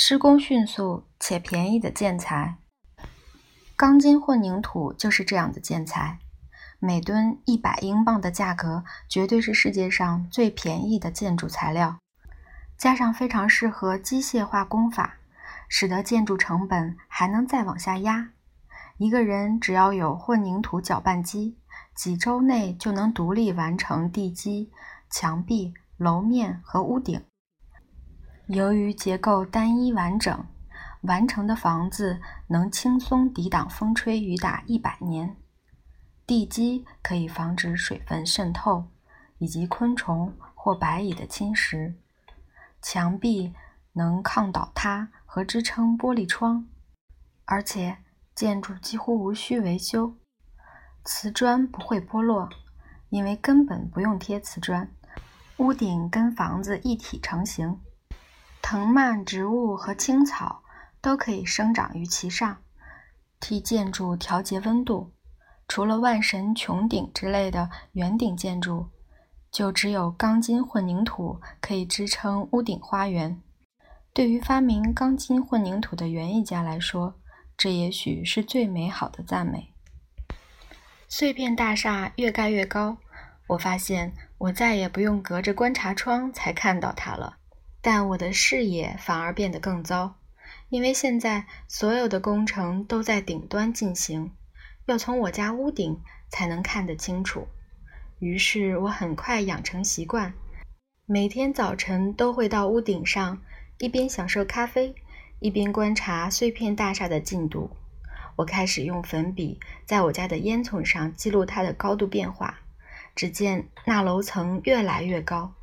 施工迅速且便宜的建材。钢筋混凝土就是这样的建材，每吨一百英镑的价格绝对是世界上最便宜的建筑材料，加上非常适合机械化工法，使得建筑成本还能再往下压。一个人只要有混凝土搅拌机，几周内就能独立完成地基、墙壁、楼面和屋顶。由于结构单一完整。完成的房子能轻松抵挡风吹雨打一百年，地基可以防止水分渗透以及昆虫或白蚁的侵蚀，墙壁能抗倒塌和支撑玻璃窗，而且建筑几乎无需维修。瓷砖不会剥落，因为根本不用贴瓷砖，屋顶跟房子一体成型。藤蔓植物和青草。都可以生长于其上，替建筑调节温度。除了万神穹顶之类的圆顶建筑，就只有钢筋混凝土可以支撑屋顶花园。对于发明钢筋混凝土的园艺家来说，这也许是最美好的赞美。碎片大厦越盖越高，我发现我再也不用隔着观察窗才看到它了，但我的视野反而变得更糟。因为现在所有的工程都在顶端进行，要从我家屋顶才能看得清楚。于是我很快养成习惯，每天早晨都会到屋顶上，一边享受咖啡，一边观察碎片大厦的进度。我开始用粉笔在我家的烟囱上记录它的高度变化。只见那楼层越来越高。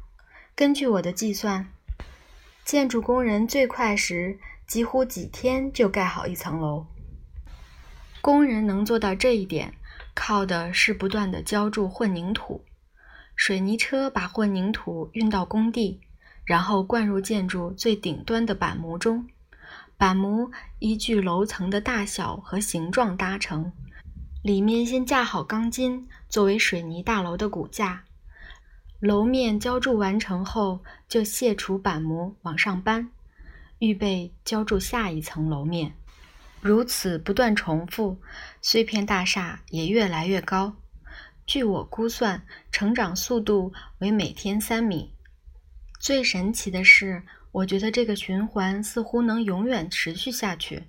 根据我的计算，建筑工人最快时。几乎几天就盖好一层楼。工人能做到这一点，靠的是不断的浇筑混凝土。水泥车把混凝土运到工地，然后灌入建筑最顶端的板模中。板模依据楼层的大小和形状搭成，里面先架好钢筋作为水泥大楼的骨架。楼面浇筑完成后，就卸除板模往上搬。预备浇筑下一层楼面，如此不断重复，碎片大厦也越来越高。据我估算，成长速度为每天三米。最神奇的是，我觉得这个循环似乎能永远持续下去。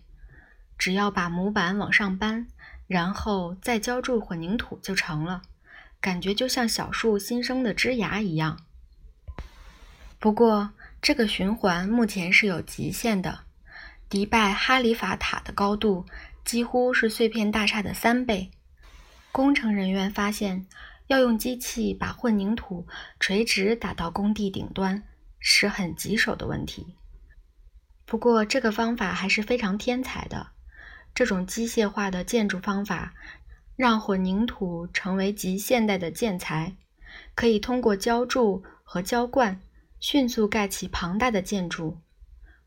只要把模板往上搬，然后再浇筑混凝土就成了，感觉就像小树新生的枝芽一样。不过，这个循环目前是有极限的。迪拜哈利法塔的高度几乎是碎片大厦的三倍。工程人员发现，要用机器把混凝土垂直打到工地顶端是很棘手的问题。不过，这个方法还是非常天才的。这种机械化的建筑方法让混凝土成为极现代的建材，可以通过浇筑和浇灌。迅速盖起庞大的建筑。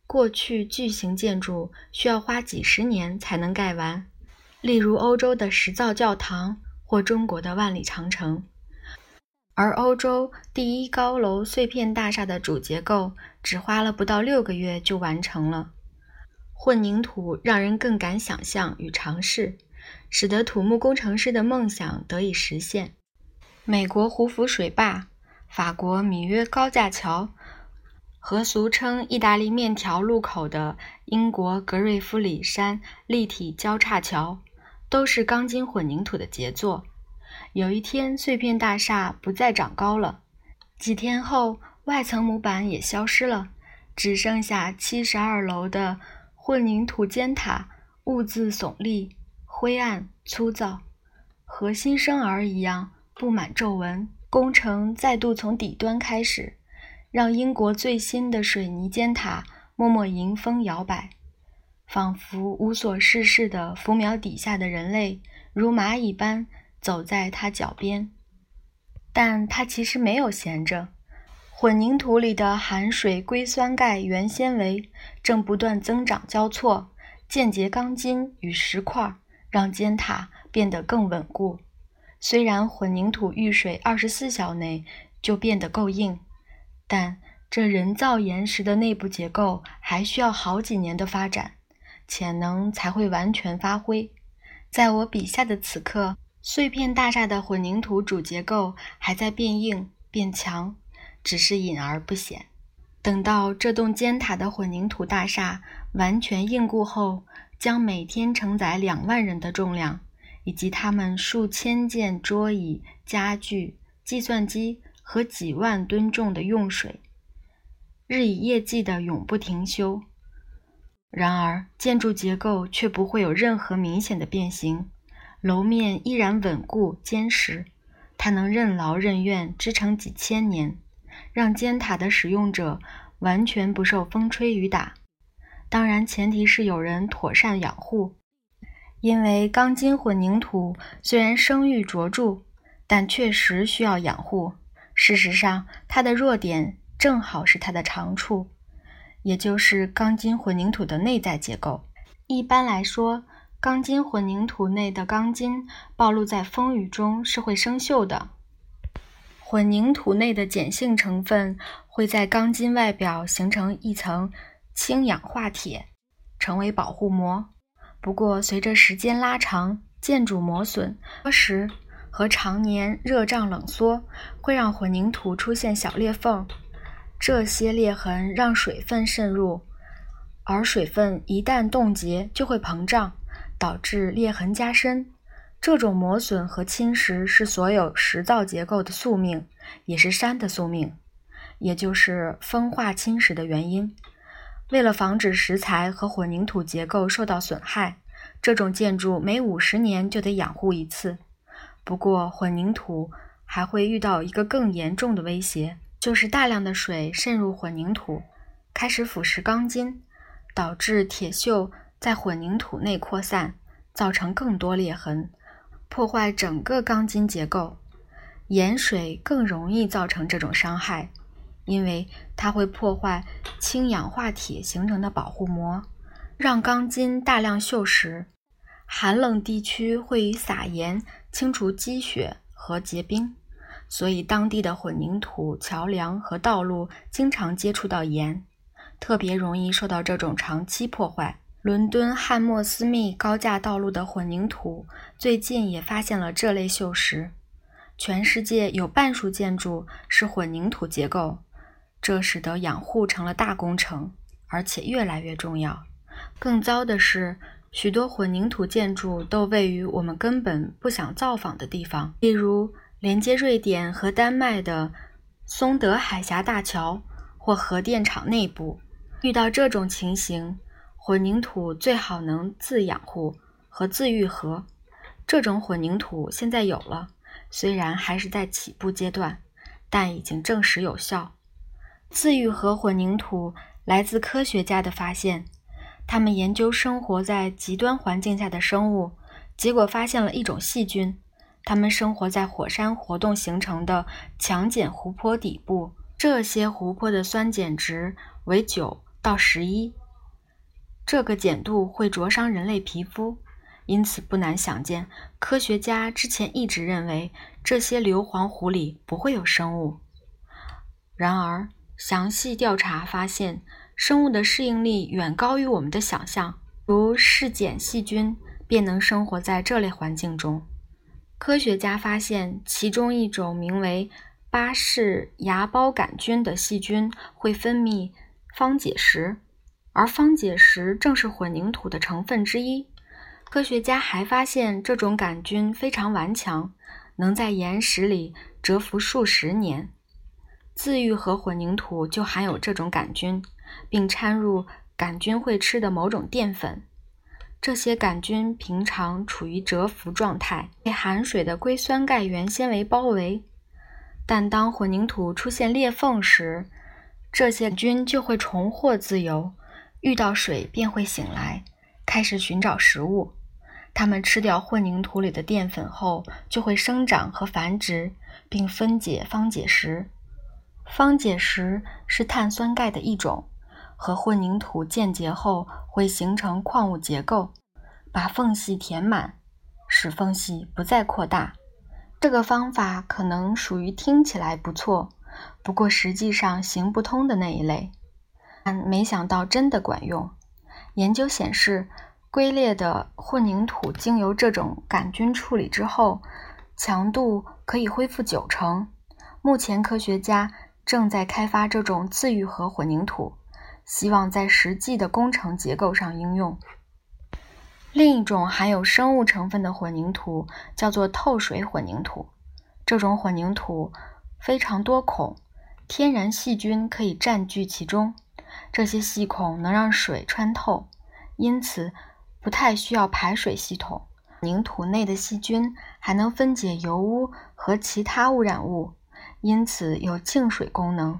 过去巨型建筑需要花几十年才能盖完，例如欧洲的石造教堂或中国的万里长城。而欧洲第一高楼碎片大厦的主结构只花了不到六个月就完成了。混凝土让人更敢想象与尝试，使得土木工程师的梦想得以实现。美国胡佛水坝。法国米约高架桥和俗称“意大利面条”路口的英国格瑞夫里山立体交叉桥，都是钢筋混凝土的杰作。有一天，碎片大厦不再长高了，几天后，外层模板也消失了，只剩下七十二楼的混凝土尖塔，兀自耸立，灰暗粗糙，和新生儿一样布满皱纹。工程再度从底端开始，让英国最新的水泥尖塔默默迎风摇摆，仿佛无所事事的浮苗底下的人类如蚂蚁般走在它脚边。但它其实没有闲着，混凝土里的含水硅酸钙原纤维正不断增长交错，间接钢筋与石块，让尖塔变得更稳固。虽然混凝土遇水二十四小时内就变得够硬，但这人造岩石的内部结构还需要好几年的发展，潜能才会完全发挥。在我笔下的此刻，碎片大厦的混凝土主结构还在变硬变强，只是隐而不显。等到这栋尖塔的混凝土大厦完全硬固后，将每天承载两万人的重量，以及他们数千件桌椅、家具、计算机和几万吨重的用水。日以夜继的永不停休。然而，建筑结构却不会有任何明显的变形，楼面依然稳固坚实，它能任劳任怨支撑几千年，让尖塔的使用者完全不受风吹雨打。当然，前提是有人妥善养护，因为钢筋混凝土虽然声誉卓著，但确实需要养护。事实上，它的弱点。正好是它的长处，也就是钢筋混凝土的内在结构。一般来说，钢筋混凝土内的钢筋暴露在风雨中是会生锈的。混凝土内的碱性成分会在钢筋外表形成一层氢氧化铁，成为保护膜。不过，随着时间拉长，建筑磨损、蚀和常年热胀冷缩，会让混凝土出现小裂缝。这些裂痕让水分渗入，而水分一旦冻结就会膨胀，导致裂痕加深。这种磨损和侵蚀是所有石造结构的宿命，也是山的宿命，也就是风化侵蚀的原因。为了防止石材和混凝土结构受到损害，这种建筑每五十年就得养护一次。不过，混凝土还会遇到一个更严重的威胁。就是大量的水渗入混凝土，开始腐蚀钢筋，导致铁锈在混凝土内扩散，造成更多裂痕，破坏整个钢筋结构。盐水更容易造成这种伤害，因为它会破坏氢氧化铁形成的保护膜，让钢筋大量锈蚀。寒冷地区会以撒盐清除积雪和结冰。所以，当地的混凝土桥梁和道路经常接触到盐，特别容易受到这种长期破坏。伦敦汉默斯密高架道路的混凝土最近也发现了这类锈蚀。全世界有半数建筑是混凝土结构，这使得养护成了大工程，而且越来越重要。更糟的是，许多混凝土建筑都位于我们根本不想造访的地方，例如。连接瑞典和丹麦的松德海峡大桥或核电厂内部，遇到这种情形，混凝土最好能自养护和自愈合。这种混凝土现在有了，虽然还是在起步阶段，但已经证实有效。自愈合混凝土来自科学家的发现，他们研究生活在极端环境下的生物，结果发现了一种细菌。它们生活在火山活动形成的强碱湖泊底部，这些湖泊的酸碱值为九到十一，这个碱度会灼伤人类皮肤，因此不难想见，科学家之前一直认为这些硫磺湖里不会有生物。然而，详细调查发现，生物的适应力远高于我们的想象，如嗜碱细菌便能生活在这类环境中。科学家发现，其中一种名为巴氏芽孢杆菌的细菌会分泌方解石，而方解石正是混凝土的成分之一。科学家还发现，这种杆菌非常顽强，能在岩石里蛰伏数十年。自愈合混凝土就含有这种杆菌，并掺入杆菌会吃的某种淀粉。这些杆菌平常处于蛰伏状态，被含水的硅酸钙原纤维包围。但当混凝土出现裂缝时，这些菌就会重获自由，遇到水便会醒来，开始寻找食物。它们吃掉混凝土里的淀粉后，就会生长和繁殖，并分解方解石。方解石是碳酸钙的一种。和混凝土间结后会形成矿物结构，把缝隙填满，使缝隙不再扩大。这个方法可能属于听起来不错，不过实际上行不通的那一类。但没想到真的管用。研究显示，龟裂的混凝土经由这种杆菌处理之后，强度可以恢复九成。目前科学家正在开发这种自愈合混凝土，希望在实际的工程结构上应用。另一种含有生物成分的混凝土叫做透水混凝土。这种混凝土非常多孔，天然细菌可以占据其中。这些细孔能让水穿透，因此不太需要排水系统。混凝土内的细菌还能分解油污和其他污染物，因此有净水功能。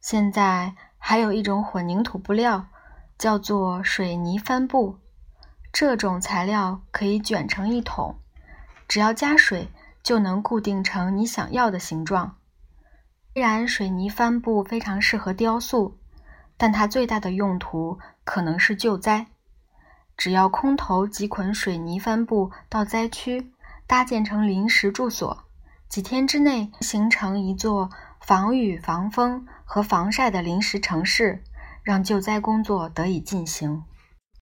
现在还有一种混凝土布料，叫做水泥帆布。这种材料可以卷成一桶，只要加水就能固定成你想要的形状。虽然水泥帆布非常适合雕塑，但它最大的用途可能是救灾。只要空投几捆水泥帆布到灾区，搭建成临时住所，几天之内形成一座防雨、防风和防晒的临时城市，让救灾工作得以进行。